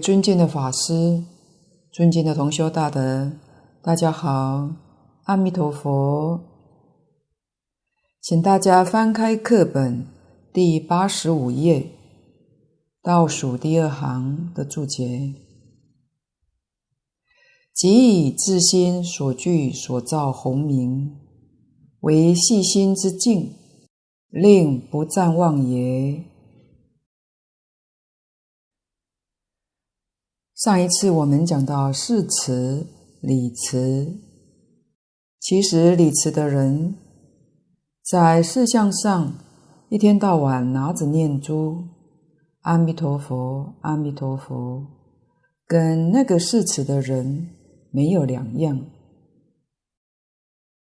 尊敬的法师，尊敬的同修大德，大家好，阿弥陀佛。请大家翻开课本第八十五页，倒数第二行的注解：即以自心所具所造洪名，为细心之境，令不暂忘也。上一次我们讲到誓持、礼持，其实礼持的人在事相上一天到晚拿着念珠“阿弥陀佛，阿弥陀佛”，跟那个誓持的人没有两样。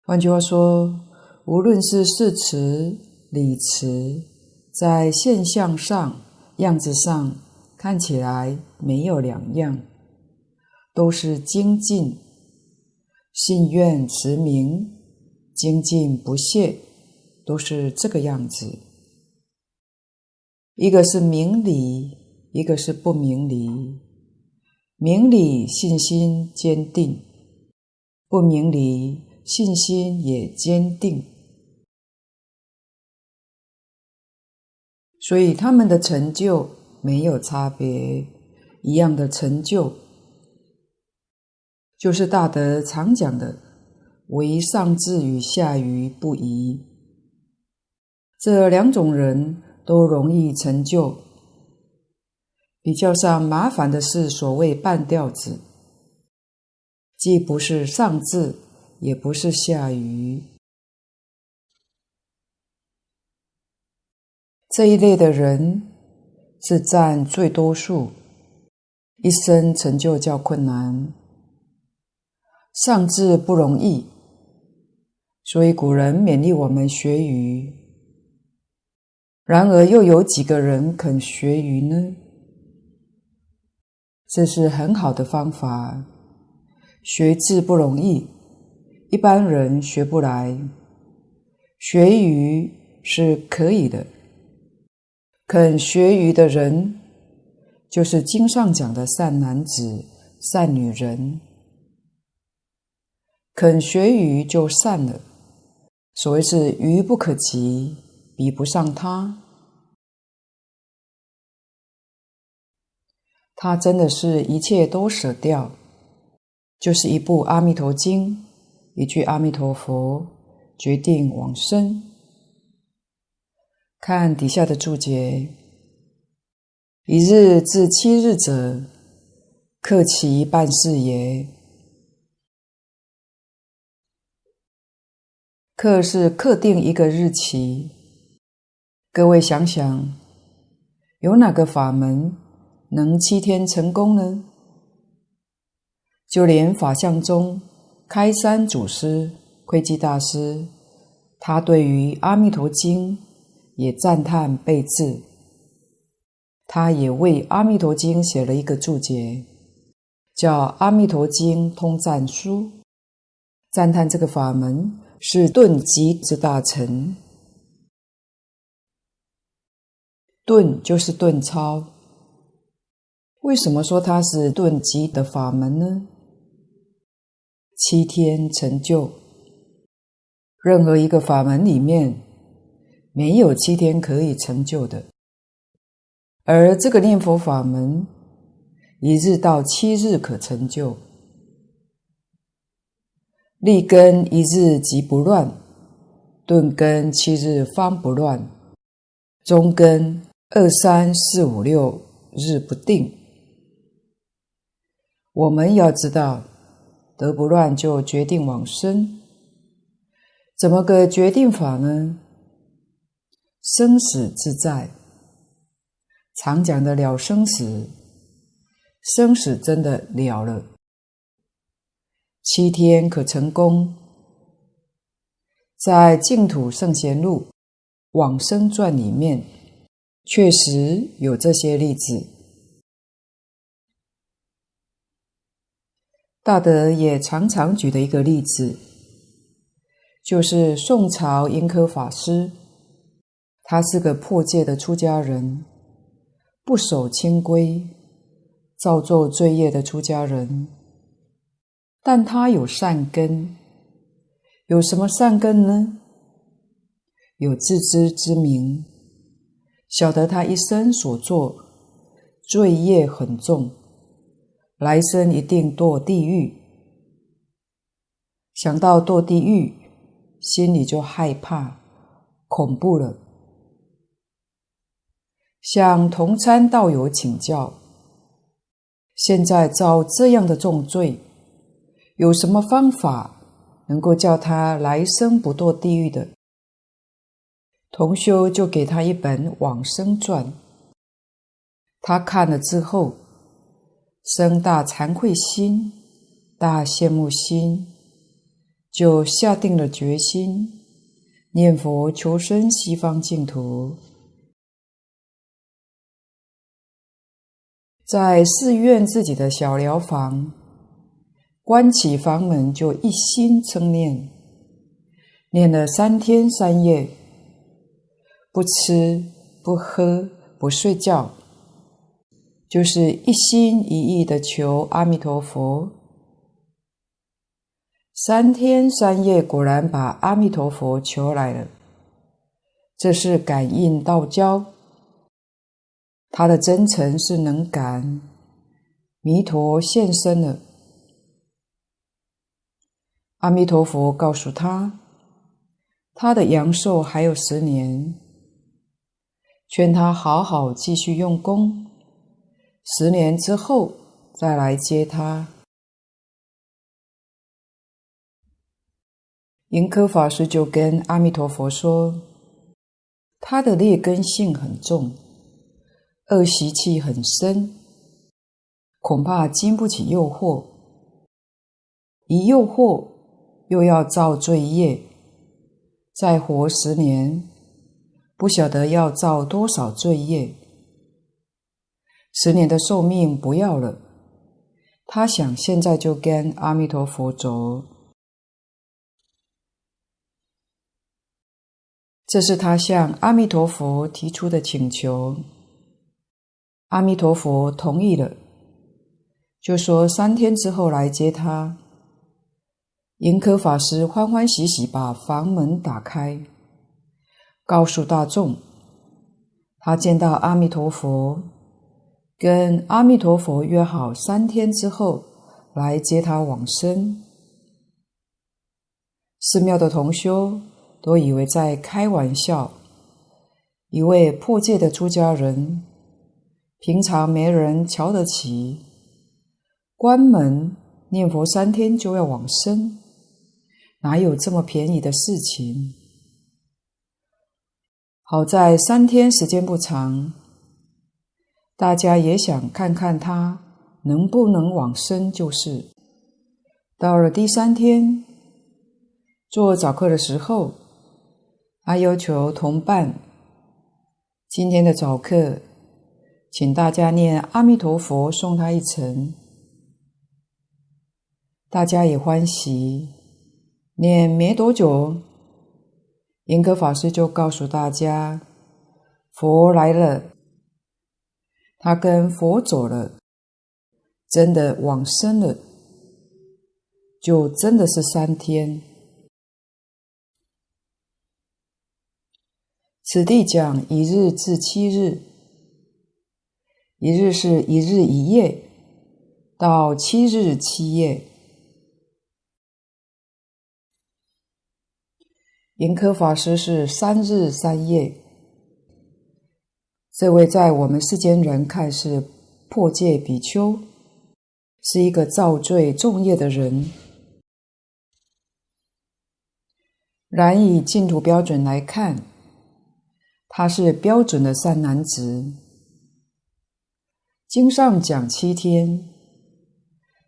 换句话说，无论是誓持、礼持，在现象上、样子上，看起来没有两样，都是精进、信愿持名、精进不懈，都是这个样子。一个是明理，一个是不明理。明理信心坚定，不明理信心也坚定，所以他们的成就。没有差别，一样的成就，就是大德常讲的“唯上智与下愚不移”。这两种人都容易成就。比较上麻烦的是所谓半吊子，既不是上智，也不是下愚。这一类的人。是占最多数，一生成就较困难，上智不容易，所以古人勉励我们学愚。然而，又有几个人肯学愚呢？这是很好的方法。学智不容易，一般人学不来，学愚是可以的。肯学愚的人，就是经上讲的善男子、善女人。肯学愚就善了。所谓是愚不可及，比不上他。他真的是一切都舍掉，就是一部《阿弥陀经》，一句阿弥陀佛，决定往生。看底下的注解：一日至七日者，克其半世也。克是克定一个日期。各位想想，有哪个法门能七天成功呢？就连法相宗开山祖师窥基大师，他对于《阿弥陀经》。也赞叹备至，他也为《阿弥陀经》写了一个注解，叫《阿弥陀经通赞书》，赞叹这个法门是顿极之大成。顿就是顿超，为什么说它是顿极的法门呢？七天成就，任何一个法门里面。没有七天可以成就的，而这个念佛法门，一日到七日可成就。立根一日即不乱，顿根七日方不乱，中根二三四五六日不定。我们要知道，得不乱就决定往生，怎么个决定法呢？生死自在，常讲的了生死，生死真的了了。七天可成功，在《净土圣贤录·往生传》里面，确实有这些例子。大德也常常举的一个例子，就是宋朝盈科法师。他是个破戒的出家人，不守清规，造作罪业的出家人，但他有善根，有什么善根呢？有自知之明，晓得他一生所作罪业很重，来生一定堕地狱。想到堕地狱，心里就害怕、恐怖了。向同参道友请教：现在造这样的重罪，有什么方法能够叫他来生不堕地狱的？同修就给他一本《往生传》，他看了之后，生大惭愧心、大羡慕心。就下定了决心，念佛求生西方净土。在寺院自己的小寮房，关起房门，就一心称念，念了三天三夜，不吃不喝不睡觉，就是一心一意的求阿弥陀佛。三天三夜，果然把阿弥陀佛求来了。这是感应道交，他的真诚是能感，弥陀现身了。阿弥陀佛告诉他，他的阳寿还有十年，劝他好好继续用功，十年之后再来接他。盈科法师就跟阿弥陀佛说：“他的劣根性很重，恶习气很深，恐怕经不起诱惑。一诱惑，又要造罪业，再活十年，不晓得要造多少罪业。十年的寿命不要了，他想现在就跟阿弥陀佛走。”这是他向阿弥陀佛提出的请求，阿弥陀佛同意了，就说三天之后来接他。盈科法师欢欢喜喜把房门打开，告诉大众，他见到阿弥陀佛，跟阿弥陀佛约好三天之后来接他往生。寺庙的同修。都以为在开玩笑。一位破戒的出家人，平常没人瞧得起，关门念佛三天就要往生，哪有这么便宜的事情？好在三天时间不长，大家也想看看他能不能往生，就是。到了第三天，做早课的时候。他要求同伴，今天的早课，请大家念阿弥陀佛，送他一程。大家也欢喜。念没多久，盈科法师就告诉大家，佛来了。他跟佛走了，真的往生了，就真的是三天。此地讲一日至七日，一日是一日一夜，到七日七夜。严科法师是三日三夜。这位在我们世间人看是破戒比丘，是一个造罪重业的人。然以净土标准来看，他是标准的善男子。经上讲七天，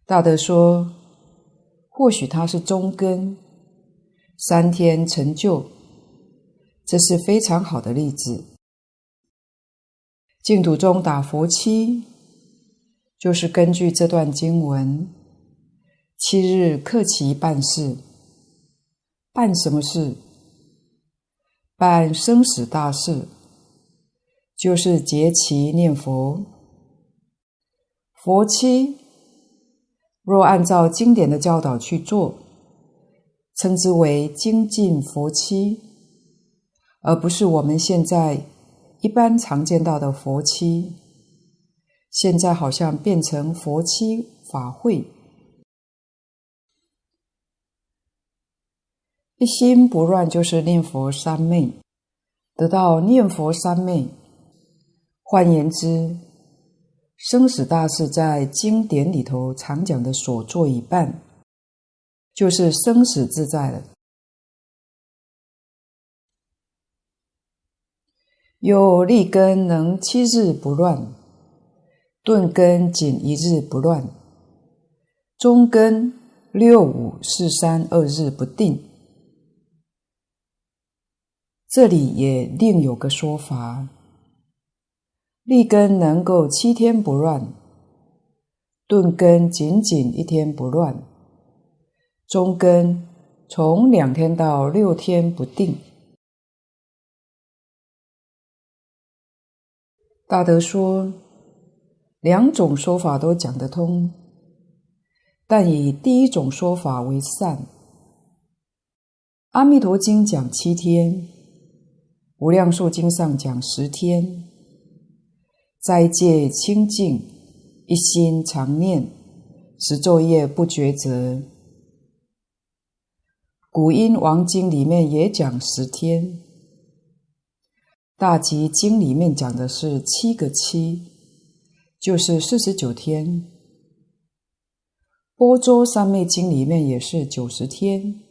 大德说，或许他是中根，三天成就，这是非常好的例子。净土中打佛七，就是根据这段经文，七日克其办事，办什么事？办生死大事，就是结其念佛。佛七，若按照经典的教导去做，称之为精进佛七，而不是我们现在一般常见到的佛七。现在好像变成佛七法会，一心不乱就是念佛三昧，得到念佛三昧。换言之，生死大事在经典里头常讲的所做已办，就是生死自在了。有立根能七日不乱，顿根仅一日不乱，中根六五四三二日不定。这里也另有个说法。立根能够七天不乱，顿根仅仅一天不乱，中根从两天到六天不定。大德说，两种说法都讲得通，但以第一种说法为善。阿弥陀经讲七天，无量寿经上讲十天。斋戒清净，一心常念，十昼夜不抉择。古音王经里面也讲十天，大集经里面讲的是七个七，就是四十九天。波州三昧经里面也是九十天，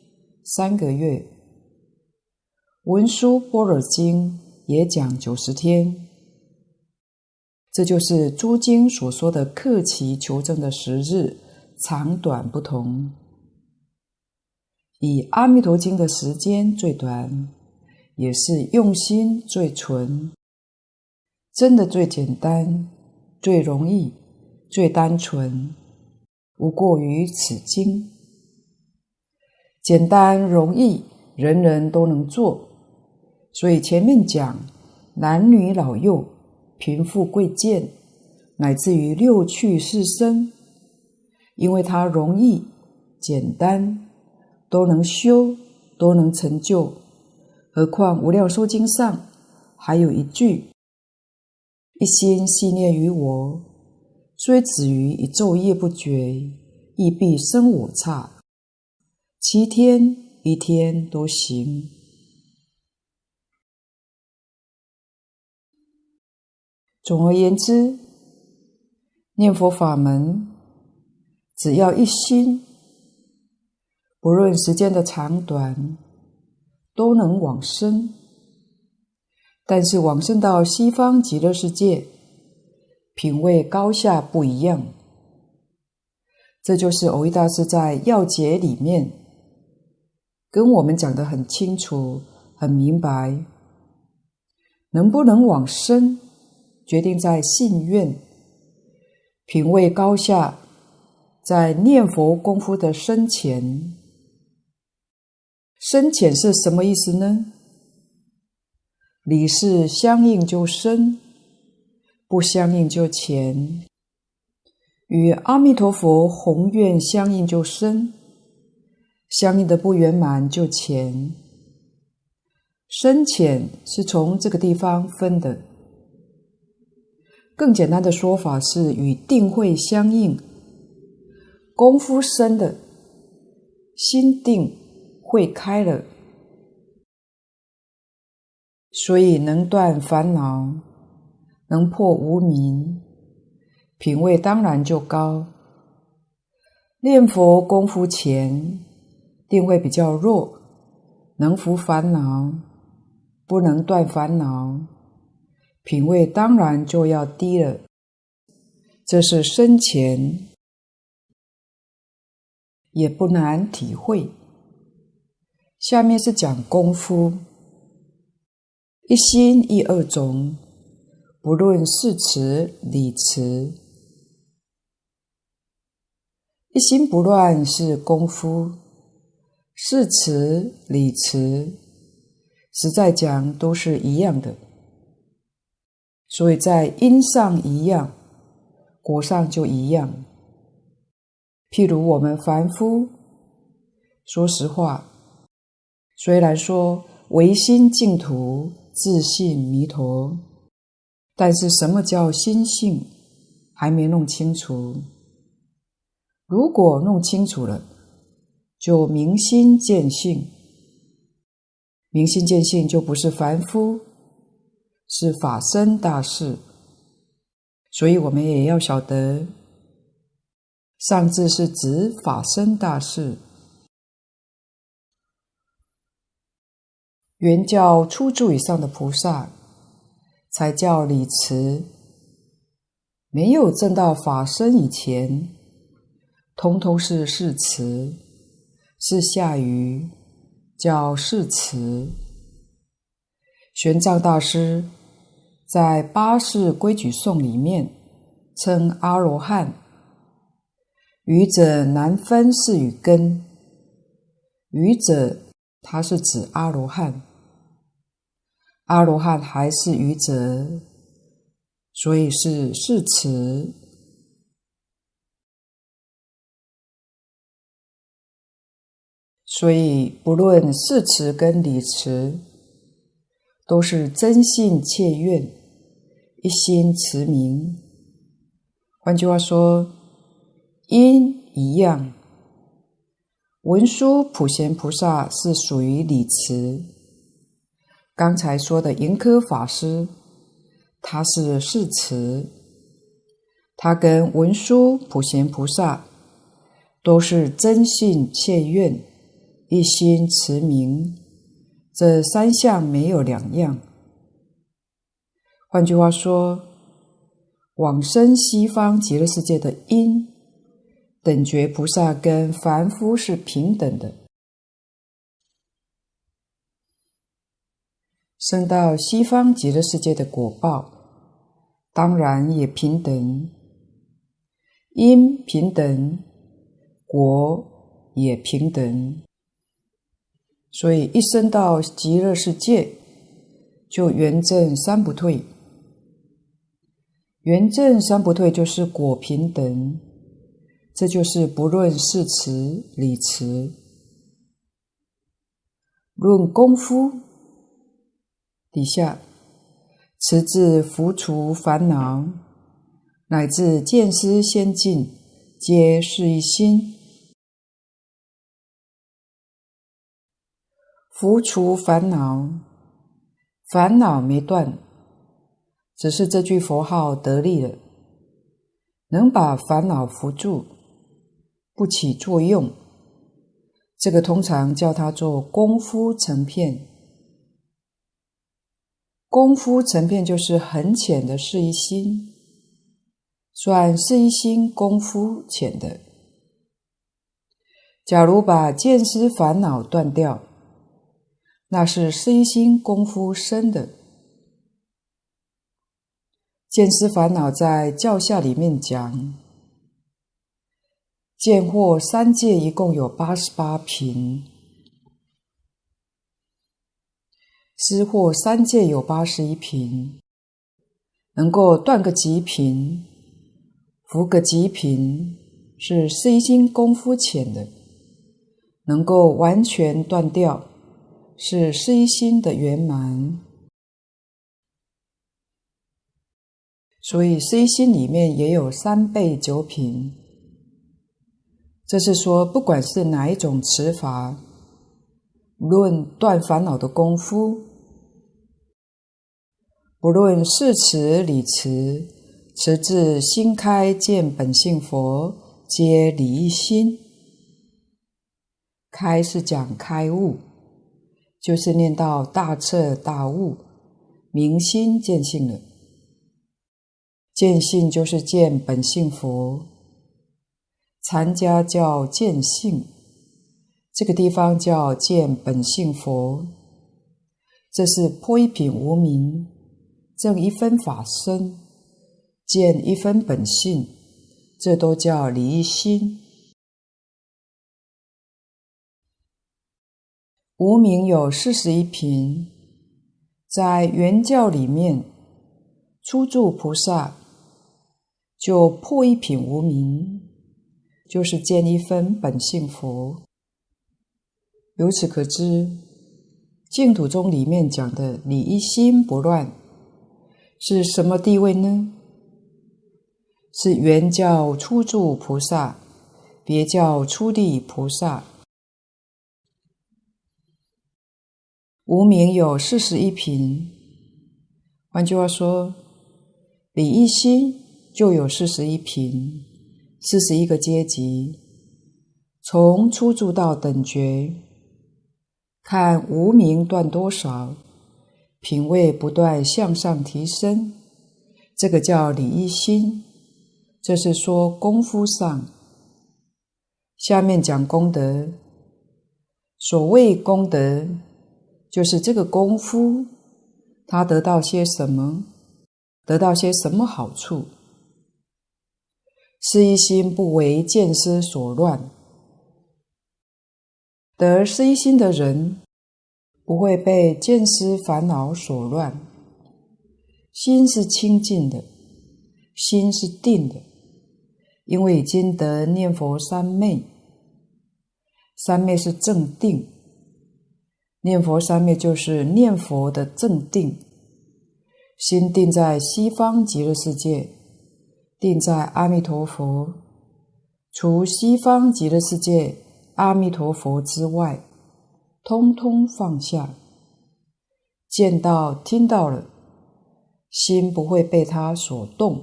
三个月。文殊般若经也讲九十天。这就是诸经所说的克期求证的时日长短不同。以阿弥陀经的时间最短，也是用心最纯，真的最简单、最容易、最单纯，无过于此经。简单容易，人人都能做，所以前面讲男女老幼。贫富贵贱，乃至于六趣四生，因为它容易、简单，都能修，都能成就。何况《无量寿经》上还有一句：“一心系念于我，虽止于一昼夜不绝，亦必生我刹。”七天一天都行。总而言之，念佛法门只要一心，不论时间的长短，都能往生。但是往生到西方极乐世界，品位高下不一样。这就是蕅益大师在要解里面跟我们讲得很清楚、很明白，能不能往生？决定在信愿、品位高下，在念佛功夫的深浅。深浅是什么意思呢？理事相应就深，不相应就浅。与阿弥陀佛宏愿相应就深，相应的不圆满就浅。深浅是从这个地方分的。更简单的说法是与定慧相应，功夫深的，心定会开了，所以能断烦恼，能破无明，品位当然就高。念佛功夫浅，定慧比较弱，能伏烦恼，不能断烦恼。品位当然就要低了，这是生前，也不难体会。下面是讲功夫，一心一二种，不论是词理词，一心不乱是功夫，是词理词，实在讲都是一样的。所以在因上一样，果上就一样。譬如我们凡夫，说实话，虽然说唯心净土、自性弥陀，但是什么叫心性，还没弄清楚。如果弄清楚了，就明心见性。明心见性就不是凡夫，是法身大事。所以我们也要晓得。上智是指法身大事，圆教初住以上的菩萨才叫理持，没有证到法身以前，通通是视持，是下愚，叫视持。玄奘大师在《八识规矩颂》里面称阿罗汉。愚者难分是与根，愚者他是指阿罗汉，阿罗汉还是愚者，所以是视持。所以不论视持跟理词，都是真信切愿，一心持名。换句话说。因一样，文殊普贤菩萨是属于理持。刚才说的盈科法师，他是视持，他跟文殊普贤菩萨都是真信切愿，一心持名，这三项没有两样。换句话说，往生西方极乐世界的因。等觉菩萨跟凡夫是平等的，生到西方极乐世界的果报，当然也平等，因平等，果也平等，所以一生到极乐世界，就圆证三不退，圆证三不退就是果平等。这就是不论视持、理持，论功夫底下，持志伏除烦恼，乃至见思先尽，皆是一心。伏除烦恼，烦恼没断，只是这句佛号得力了，能把烦恼伏住。不起作用，这个通常叫它做功夫成片。功夫成片就是很浅的是一心，算是一心功夫浅的。假如把见思烦恼断掉，那是是一心功夫深的。见思烦恼在教下里面讲。见惑三界一共有八十八品，思惑三界有八十一品，能够断个极品，伏个极品，是是一心功夫浅的；能够完全断掉，是是一心的圆满。所以，心里面也有三倍九品。这是说，不管是哪一种持法，论断烦恼的功夫，不论是持、理持，持至心开见本性佛，皆理一心。开是讲开悟，就是念到大彻大悟，明心见性了。见性就是见本性佛。禅家叫见性，这个地方叫见本性佛。这是破一品无明，证一分法身，见一分本性，这都叫离心。无明有四十一品，在圆教里面，初住菩萨就破一品无名，就是见一分本性佛。由此可知，净土宗里面讲的理一心不乱，是什么地位呢？是原教初住菩萨，别教初地菩萨。无名有四十一品，换句话说，理一心就有四十一品，四十一个阶级，从初住到等觉。看无名断多少，品位不断向上提升，这个叫理一心。这是说功夫上。下面讲功德。所谓功德，就是这个功夫，他得到些什么，得到些什么好处。是一心不为见思所乱。得是一心的人，不会被见思烦恼所乱，心是清净的，心是定的，因为已经得念佛三昧，三昧是正定，念佛三昧就是念佛的正定，心定在西方极乐世界，定在阿弥陀佛，除西方极乐世界。阿弥陀佛之外，通通放下，见到、听到了，心不会被他所动，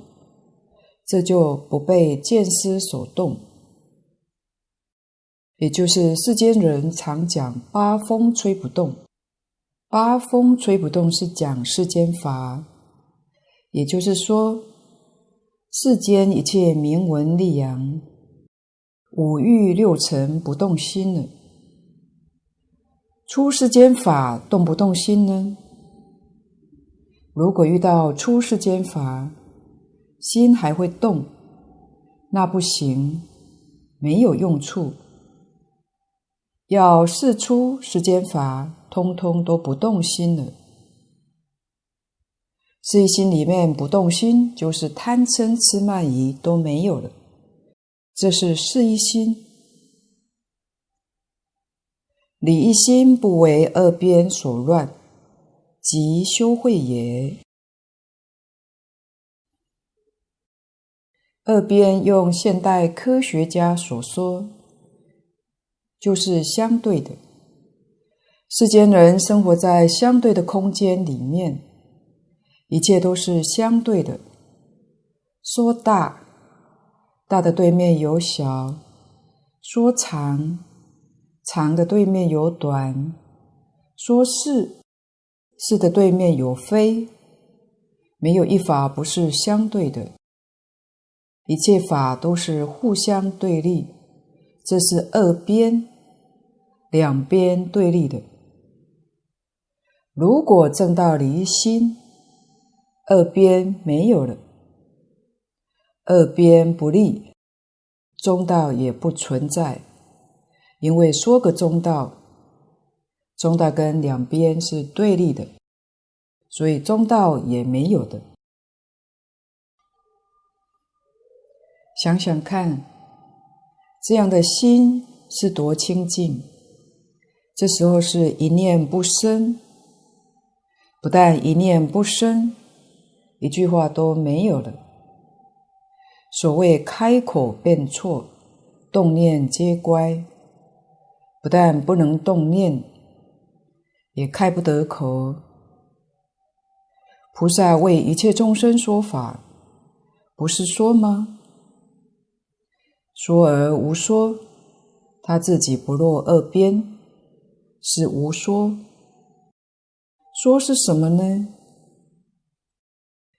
这就不被见思所动。也就是世间人常讲“八风吹不动”，八风吹不动是讲世间法，也就是说，世间一切名闻利养。五欲六尘不动心了，出世间法动不动心呢？如果遇到出世间法，心还会动，那不行，没有用处。要是出世间法，通通都不动心了。是一心里面不动心，就是贪嗔痴慢疑都没有了。这是是一心，理一心不为二边所乱，即修慧也。二边用现代科学家所说，就是相对的。世间人生活在相对的空间里面，一切都是相对的。说大。大的对面有小，说长，长的对面有短，说是，是的对面有非，没有一法不是相对的，一切法都是互相对立，这是二边，两边对立的。如果正到离心，二边没有了。二边不立，中道也不存在，因为说个中道，中道跟两边是对立的，所以中道也没有的。想想看，这样的心是多清净，这时候是一念不生，不但一念不生，一句话都没有了。所谓开口便错，动念皆乖。不但不能动念，也开不得口。菩萨为一切众生说法，不是说吗？说而无说，他自己不落二边，是无说。说是什么呢？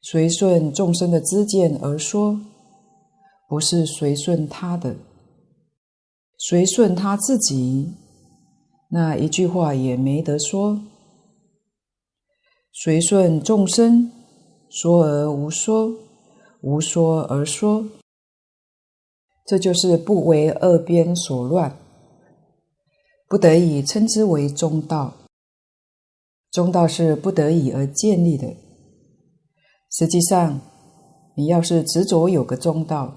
随顺众生的知见而说。不是随顺他的，随顺他自己，那一句话也没得说。随顺众生，说而无说，无说而说，这就是不为二边所乱，不得已称之为中道。中道是不得已而建立的，实际上。你要是执着有个中道，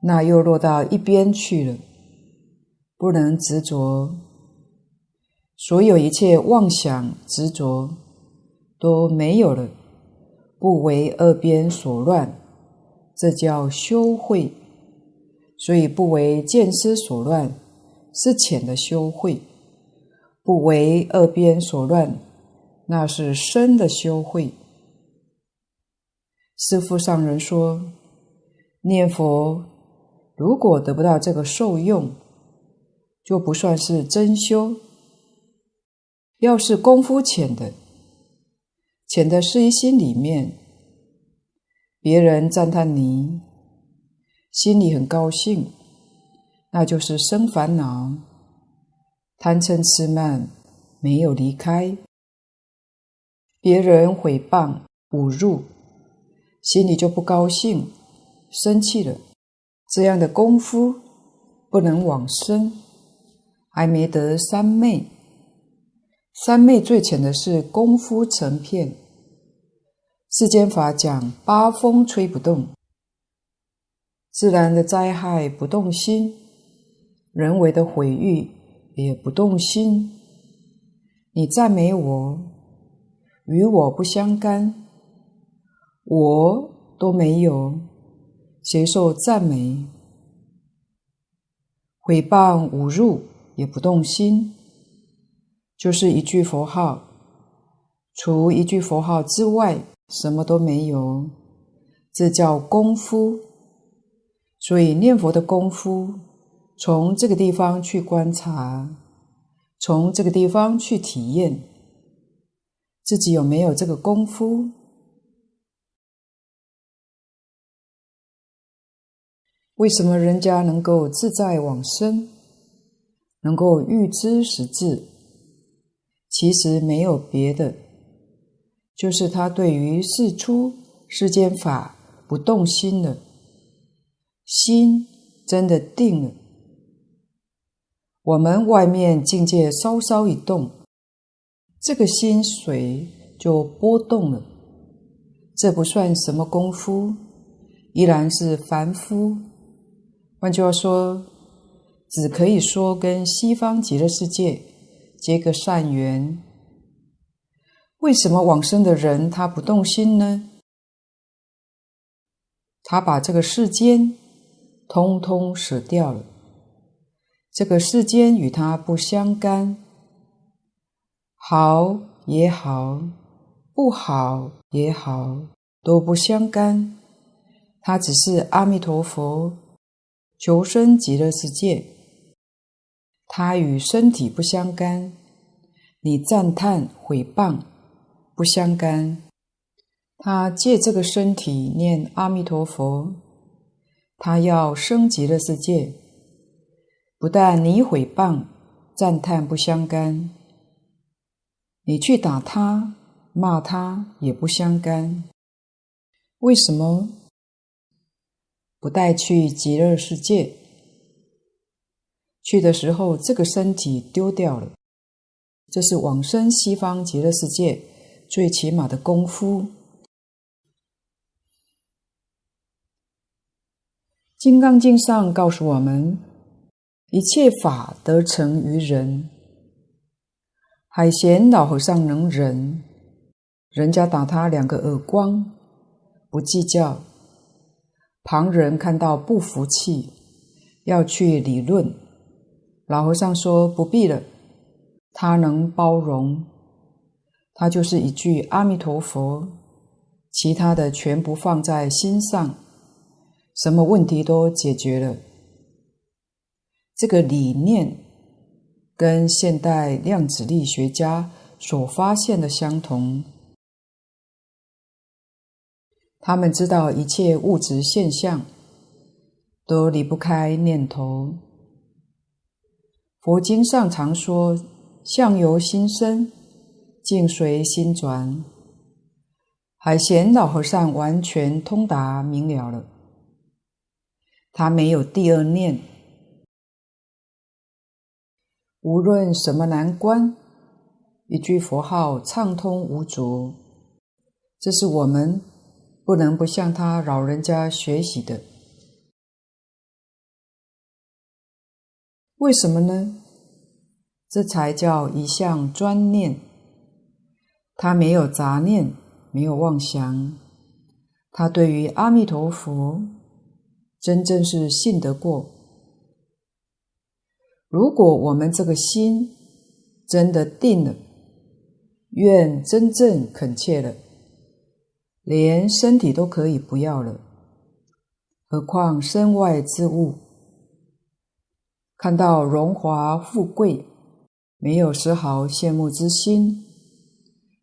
那又落到一边去了，不能执着。所有一切妄想执着都没有了，不为二边所乱，这叫修慧。所以不为见思所乱，是浅的修慧；不为二边所乱，那是深的修慧。师父上人说：“念佛如果得不到这个受用，就不算是真修。要是功夫浅的，浅的是一心里面，别人赞叹你，心里很高兴，那就是生烦恼，贪嗔痴慢没有离开。别人毁谤侮辱。”心里就不高兴，生气了。这样的功夫不能往生，还没得三昧。三昧最浅的是功夫成片。世间法讲八风吹不动，自然的灾害不动心，人为的毁誉也不动心。你赞美我，与我不相干。我都没有，谁受赞美？毁谤侮辱也不动心，就是一句佛号，除一句佛号之外，什么都没有。这叫功夫。所以念佛的功夫，从这个地方去观察，从这个地方去体验，自己有没有这个功夫？为什么人家能够自在往生，能够预知实质？其实没有别的，就是他对于世出世间法不动心了，心真的定了。我们外面境界稍稍一动，这个心水就波动了，这不算什么功夫，依然是凡夫。换句话说，只可以说跟西方极乐世界结个善缘。为什么往生的人他不动心呢？他把这个世间通通舍掉了，这个世间与他不相干，好也好，不好也好，都不相干。他只是阿弥陀佛。求生极乐世界，它与身体不相干，你赞叹毁谤不相干。他借这个身体念阿弥陀佛，他要升级的世界，不但你毁谤赞叹不相干，你去打他骂他也不相干。为什么？不带去极乐世界，去的时候这个身体丢掉了，这是往生西方极乐世界最起码的功夫。《金刚经》上告诉我们，一切法得成于忍。海贤老和尚能忍，人家打他两个耳光，不计较。旁人看到不服气，要去理论，老和尚说不必了，他能包容，他就是一句阿弥陀佛，其他的全不放在心上，什么问题都解决了。这个理念跟现代量子力学家所发现的相同。他们知道一切物质现象都离不开念头。佛经上常说：“相由心生，境随心转。”海贤老和尚完全通达明了了，他没有第二念。无论什么难关，一句佛号畅通无阻。这是我们。不能不向他老人家学习的。为什么呢？这才叫一向专念。他没有杂念，没有妄想，他对于阿弥陀佛真正是信得过。如果我们这个心真的定了，愿真正恳切了，连身体都可以不要了，何况身外之物？看到荣华富贵，没有丝毫羡慕之心，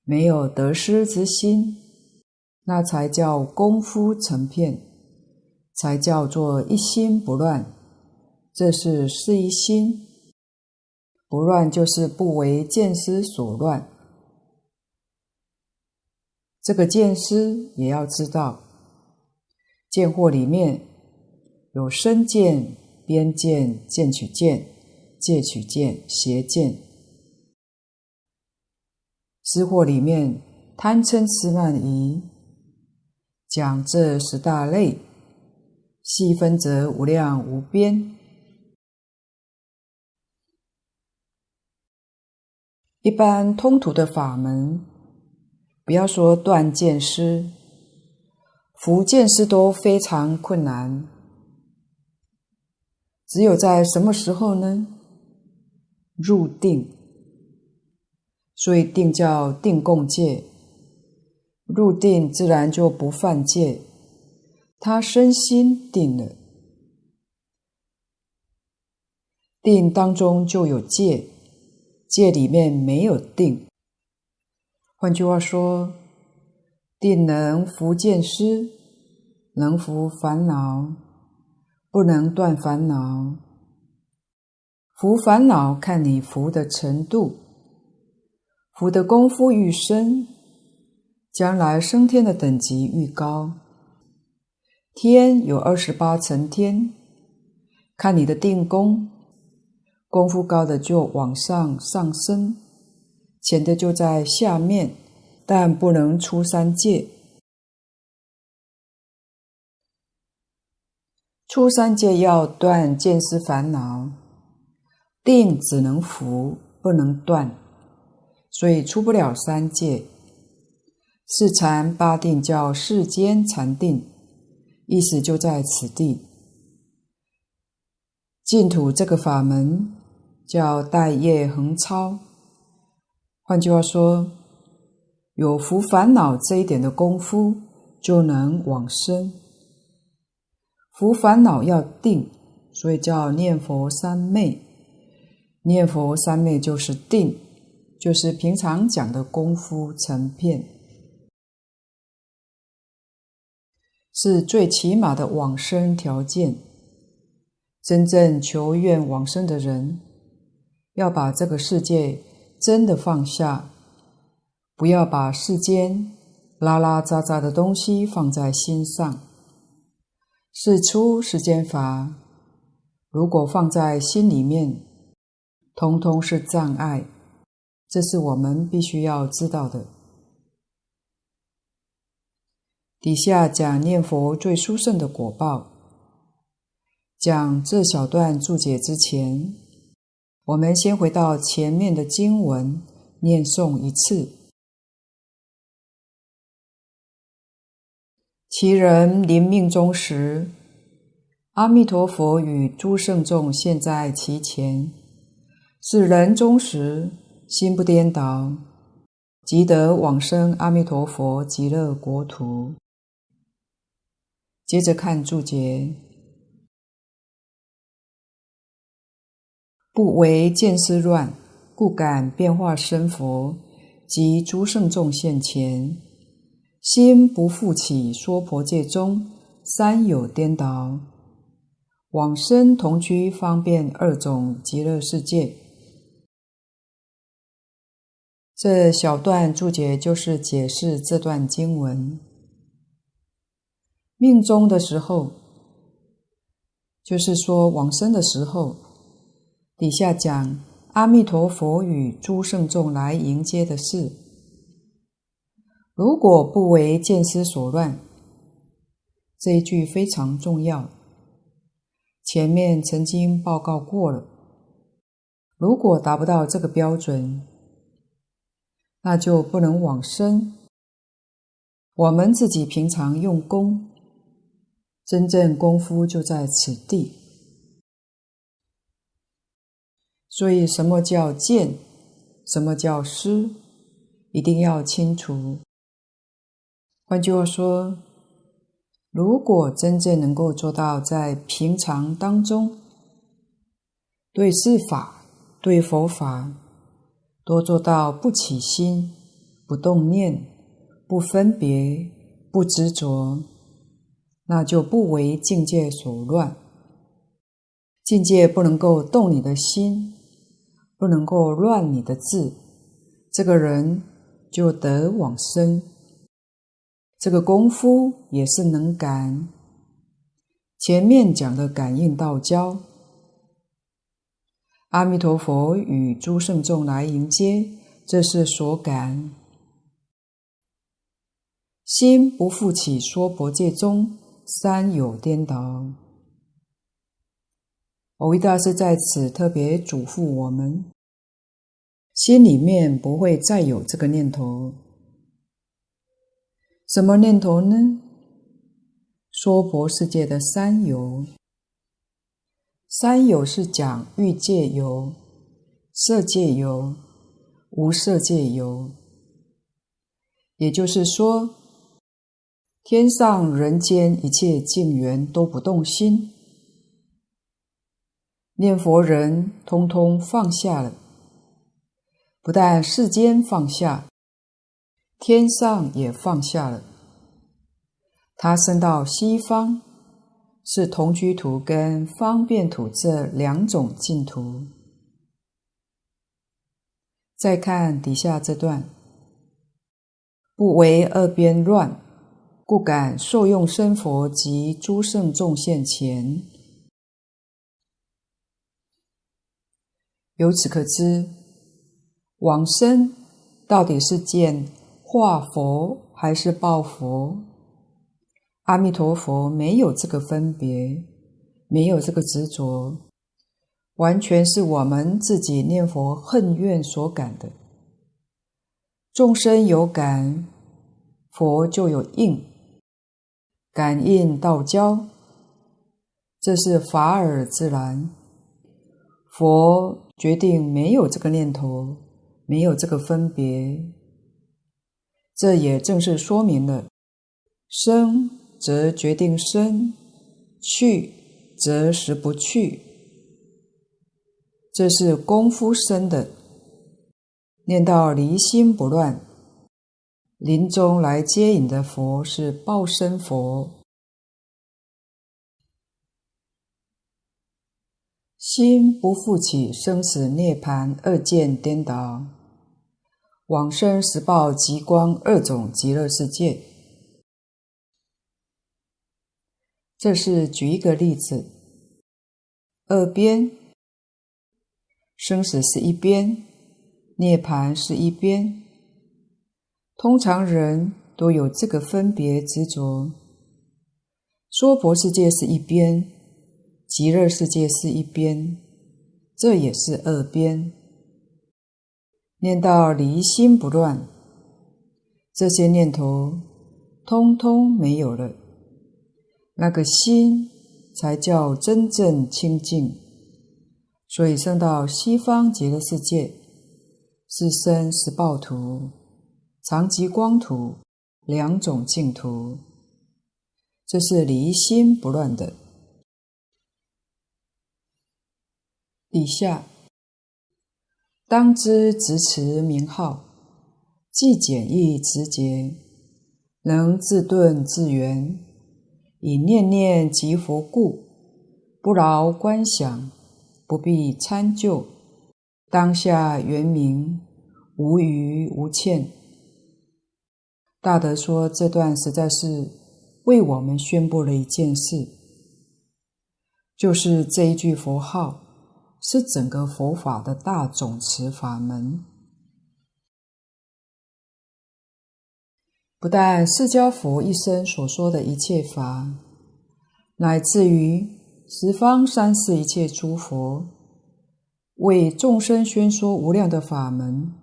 没有得失之心，那才叫功夫成片，才叫做一心不乱。这是是一心，不乱就是不为见思所乱。这个见思也要知道，见惑里面有身见、边见、见取见、戒取见、邪见。思惑里面贪嗔痴慢疑，讲这十大类，细分则无量无边。一般通途的法门，不要说断见思，伏见思都非常困难。只有在什么时候呢？入定，所以定叫定共戒。入定自然就不犯戒，他身心定了，定当中就有戒。戒里面没有定，换句话说，定能伏见思，能伏烦恼，不能断烦恼。伏烦恼看你伏的程度，伏的功夫愈深，将来升天的等级愈高。天有二十八层天，看你的定功。功夫高的就往上上升，浅的就在下面，但不能出三界。出三界要断见思烦恼，定只能伏，不能断，所以出不了三界。四禅八定叫世间禅定，意思就在此地。净土这个法门。叫带业横超，换句话说，有伏烦恼这一点的功夫，就能往生。伏烦恼要定，所以叫念佛三昧。念佛三昧就是定，就是平常讲的功夫成片，是最起码的往生条件。真正求愿往生的人。要把这个世界真的放下，不要把世间拉拉杂杂的东西放在心上。事出世间法，如果放在心里面，通通是障碍。这是我们必须要知道的。底下讲念佛最殊胜的果报，讲这小段注解之前。我们先回到前面的经文，念诵一次。其人临命终时，阿弥陀佛与诸圣众现在其前，是人终时心不颠倒，即得往生阿弥陀佛极乐国土。接着看注解。不为见思乱，故敢变化身佛及诸圣众现前，心不复起娑婆界中三有颠倒，往生同居方便二种极乐世界。这小段注解就是解释这段经文。命终的时候，就是说往生的时候。底下讲阿弥陀佛与诸圣众来迎接的事，如果不为见思所乱，这一句非常重要。前面曾经报告过了，如果达不到这个标准，那就不能往生。我们自己平常用功，真正功夫就在此地。所以，什么叫见？什么叫思？一定要清楚。换句话说，如果真正能够做到在平常当中，对事法、对佛法，多做到不起心、不动念、不分别、不执着，那就不为境界所乱。境界不能够动你的心。不能够乱你的智，这个人就得往生。这个功夫也是能感。前面讲的感应道交，阿弥陀佛与诸圣众来迎接，这是所感。心不复起，娑婆界中三有颠倒。蕅益大师在此特别嘱咐我们。心里面不会再有这个念头，什么念头呢？娑婆世界的三有，三有是讲欲界有、色界有、无色界有，也就是说，天上人间一切境缘都不动心，念佛人通通放下了。不但世间放下，天上也放下了。他升到西方，是同居土跟方便土这两种净土。再看底下这段，不为二边乱，故敢受用身佛及诸圣众现前。由此可知。往生到底是见化佛还是报佛？阿弥陀佛没有这个分别，没有这个执着，完全是我们自己念佛恨怨所感的。众生有感，佛就有应，感应道交，这是法尔自然。佛决定没有这个念头。没有这个分别，这也正是说明了生则决定生，去则实不去。这是功夫生的，念到离心不乱，临终来接引的佛是报身佛。心不复起，生死涅槃二见颠倒，往生实报极光二种极乐世界。这是举一个例子，二边，生死是一边，涅槃是一边。通常人都有这个分别执着，娑婆世界是一边。极乐世界是一边，这也是二边。念到离心不乱，这些念头通通没有了，那个心才叫真正清净。所以升到西方极乐世界，是生实报土、常寂光土两种净土，这是离心不乱的。底下当知执持名号，既简易直接，能自顿自圆，以念念即佛故，不劳观想，不必参究，当下圆明，无余无欠。大德说这段实在是为我们宣布了一件事，就是这一句佛号。是整个佛法的大总持法门，不但释迦佛一生所说的一切法，乃至于十方三世一切诸佛，为众生宣说无量的法门，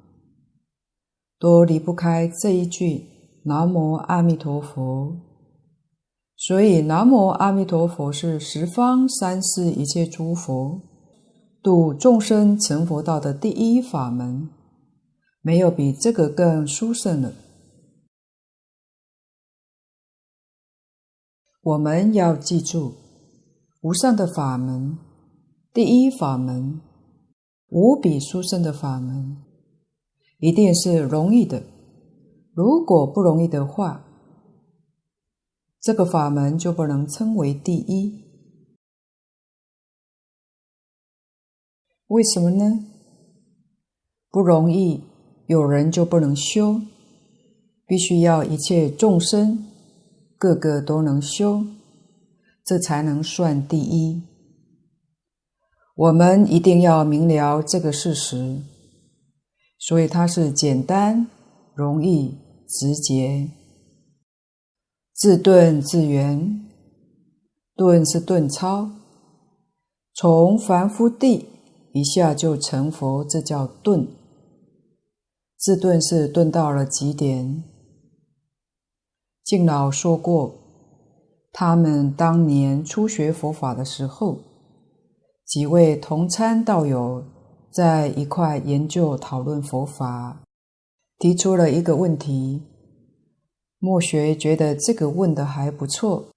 都离不开这一句“南无阿弥陀佛”。所以，“南无阿弥陀佛”是十方三世一切诸佛度众生成佛道的第一法门，没有比这个更殊胜了。我们要记住，无上的法门，第一法门，无比殊胜的法门，一定是容易的。如果不容易的话，这个法门就不能称为第一。为什么呢？不容易，有人就不能修，必须要一切众生。个个都能修，这才能算第一。我们一定要明了这个事实，所以它是简单、容易、直接，自顿自圆。顿是顿超，从凡夫地一下就成佛，这叫顿。自顿是顿到了极点。敬老说过，他们当年初学佛法的时候，几位同参道友在一块研究讨论佛法，提出了一个问题。末学觉得这个问的还不错，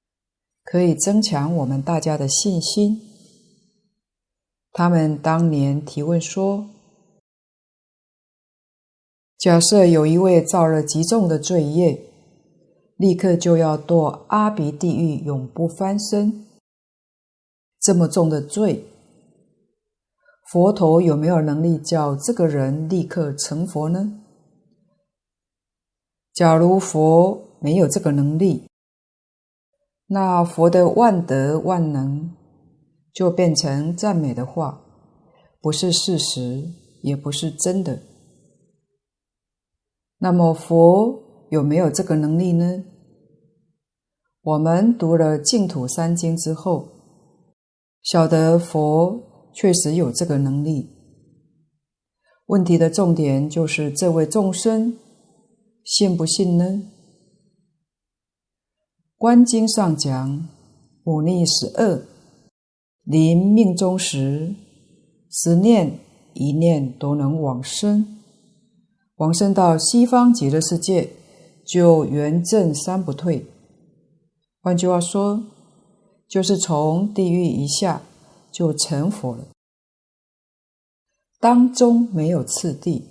可以增强我们大家的信心。他们当年提问说：假设有一位造了极重的罪业。立刻就要堕阿鼻地狱，永不翻身。这么重的罪，佛陀有没有能力叫这个人立刻成佛呢？假如佛没有这个能力，那佛的万德万能就变成赞美的话，不是事实，也不是真的。那么佛有没有这个能力呢？我们读了净土三经之后，晓得佛确实有这个能力。问题的重点就是这位众生信不信呢？观经上讲，五逆十恶，临命终时，十念一念都能往生，往生到西方极乐世界，就圆证三不退。换句话说，就是从地狱一下就成佛了，当中没有次第，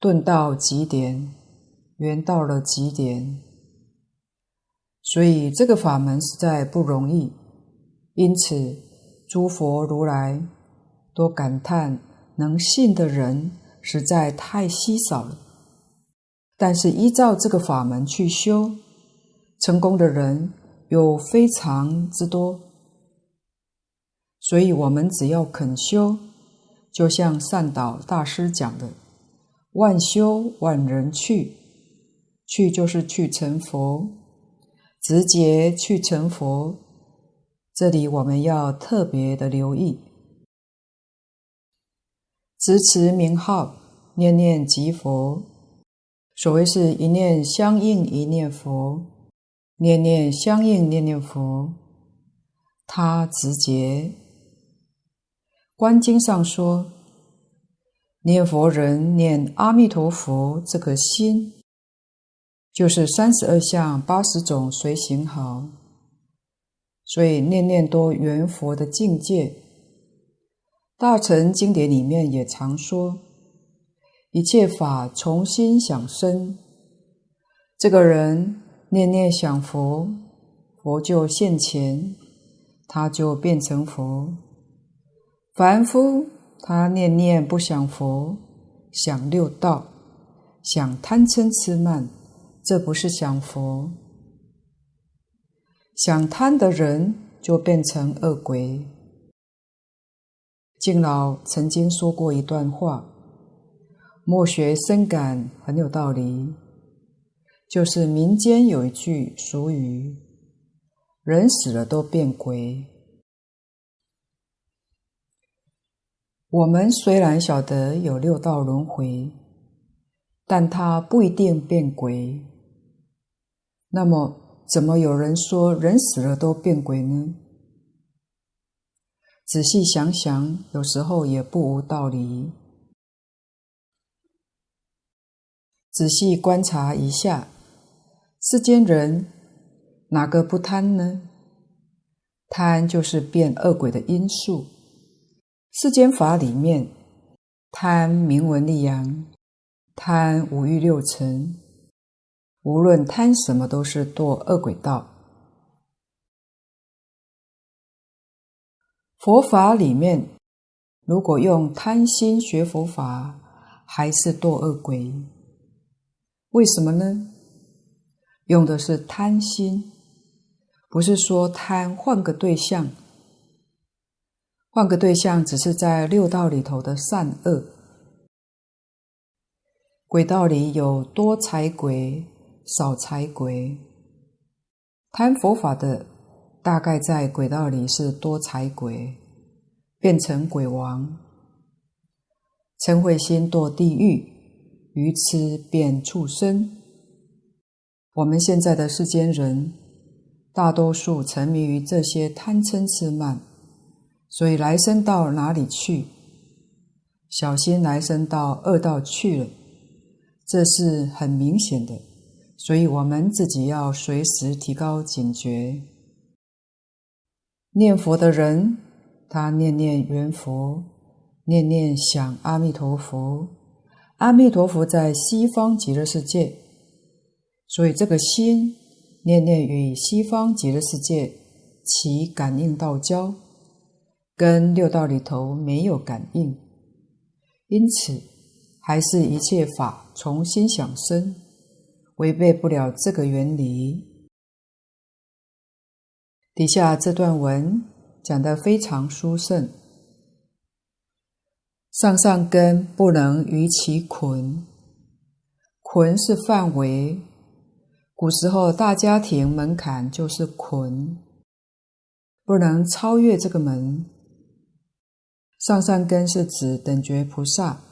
顿到极点，圆到了极点，所以这个法门实在不容易。因此，诸佛如来多感叹，能信的人实在太稀少了。但是依照这个法门去修。成功的人有非常之多，所以我们只要肯修，就像善导大师讲的：“万修万人去，去就是去成佛，直接去成佛。”这里我们要特别的留意，执持名号，念念即佛。所谓是一念相应一念佛。念念相应，念念佛，他直接。观经上说，念佛人念阿弥陀佛，这个心就是三十二相八十种随行好，所以念念多圆佛的境界。大乘经典里面也常说，一切法从心想生，这个人。念念想佛，佛就现前，他就变成佛。凡夫他念念不想佛，想六道，想贪嗔痴慢，这不是想佛。想贪的人就变成恶鬼。敬老曾经说过一段话，莫学深感很有道理。就是民间有一句俗语：“人死了都变鬼。我们虽然晓得有六道轮回，但它不一定变鬼。那么，怎么有人说人死了都变鬼呢？仔细想想，有时候也不无道理。仔细观察一下，世间人哪个不贪呢？贪就是变恶鬼的因素。世间法里面，贪名闻利养，贪五欲六尘，无论贪什么都是堕恶鬼道。佛法里面，如果用贪心学佛法，还是堕恶鬼。为什么呢？用的是贪心，不是说贪换个对象。换个对象，只是在六道里头的善恶。鬼道里有多财鬼、少财鬼。贪佛法的，大概在鬼道里是多财鬼，变成鬼王。嗔恚心堕地狱，愚痴变畜生。我们现在的世间人，大多数沉迷于这些贪嗔痴慢。所以来生到哪里去？小心来生到恶道去了，这是很明显的。所以我们自己要随时提高警觉。念佛的人，他念念缘佛，念念想阿弥陀佛，阿弥陀佛在西方极乐世界，所以这个心念念与西方极乐世界起感应道交。跟六道里头没有感应，因此还是一切法从心想生，违背不了这个原理。底下这段文讲得非常殊胜，上上根不能于其捆，捆是范围，古时候大家庭门槛就是捆，不能超越这个门。上上根是指等觉菩萨，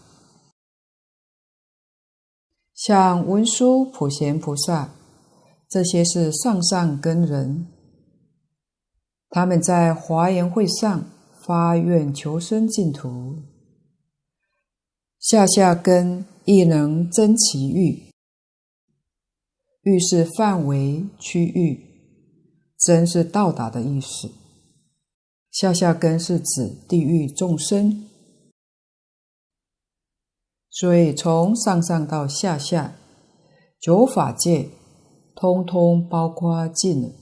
像文殊、普贤菩萨，这些是上上根人。他们在华严会上发愿求生净土，下下根亦能增其欲，欲是范围、区域，增是到达的意思。下下根是指地狱众生，所以从上上到下下，九法界通通包括尽了。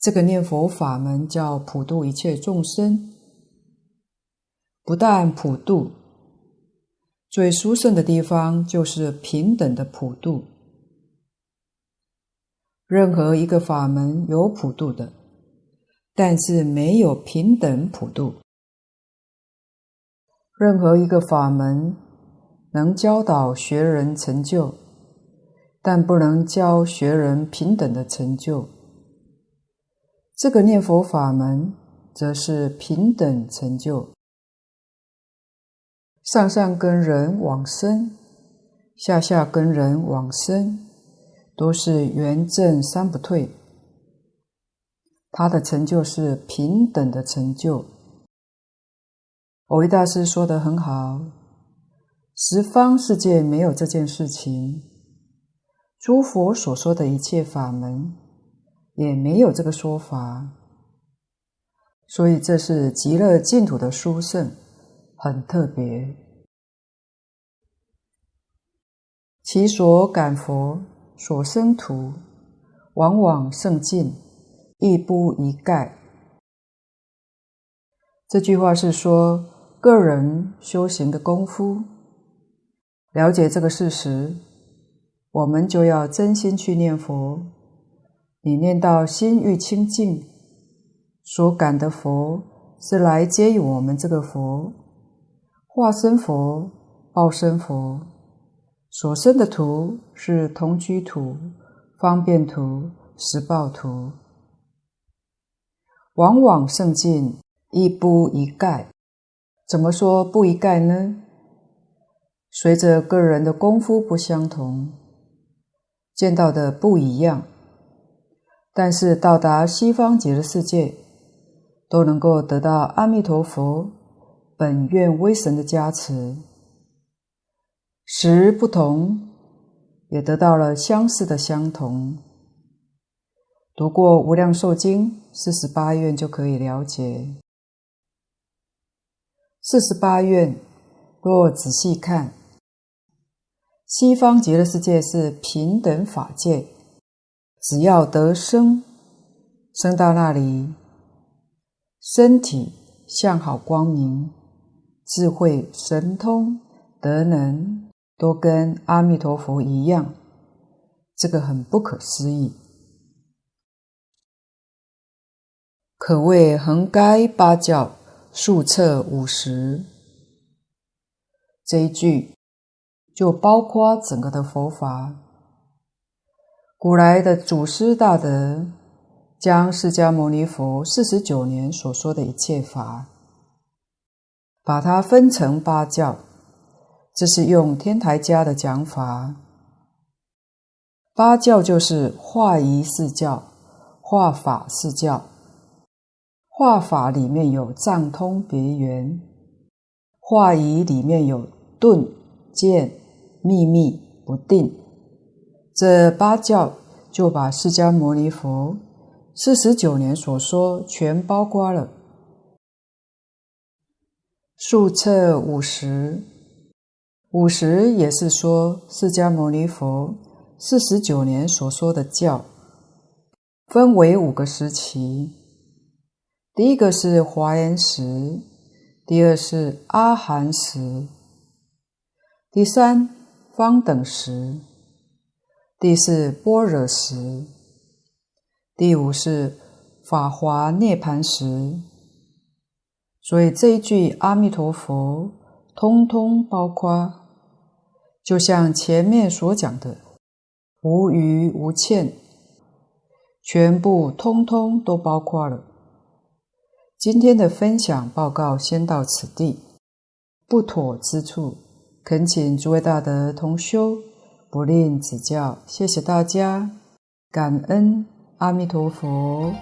这个念佛法门叫普度一切众生，不但普度，最殊胜的地方就是平等的普度。任何一个法门有普度的。但是没有平等普度。任何一个法门能教导学人成就，但不能教学人平等的成就。这个念佛法门则是平等成就。上上根人往生，下下根人往生，都是圆证三不退。他的成就是平等的成就。蕅益大师说的很好：十方世界没有这件事情，诸佛所说的一切法门也没有这个说法。所以这是极乐净土的殊胜，很特别。其所感佛所生徒，往往胜尽。亦不一概。这句话是说，个人修行的功夫，了解这个事实，我们就要真心去念佛。你念到心欲清净，所感的佛是来接引我们这个佛，化身佛、报身佛，所生的图是同居图、方便图、实报图。往往圣境亦不一概。怎么说不一概呢？随着个人的功夫不相同，见到的不一样，但是到达西方极乐世界，都能够得到阿弥陀佛本愿威神的加持。时不同，也得到了相似的相同。读过《无量寿经》四十八愿就可以了解。四十八愿若仔细看，西方极乐世界是平等法界，只要得生，生到那里，身体相好光明，智慧神通德能。都跟阿弥陀佛一样，这个很不可思议，可谓横该八教，竖彻五十。这一句就包括整个的佛法。古来的祖师大德将释迦牟尼佛四十九年所说的一切法，把它分成八教。这是用天台家的讲法，八教就是化仪四教、化法四教。化法里面有藏通别圆，化仪里面有顿渐秘密不定。这八教就把释迦牟尼佛四十九年所说全包括了，竖彻五十。五十也是说释迦牟尼佛四十九年所说的教，分为五个时期。第一个是华严时，第二是阿含时，第三方等时，第四般若时，第五是法华涅槃时。所以这一句阿弥陀佛，通通包括。就像前面所讲的，无余无欠，全部通通都包括了。今天的分享报告先到此地，不妥之处，恳请诸位大德同修不吝指教。谢谢大家，感恩阿弥陀佛。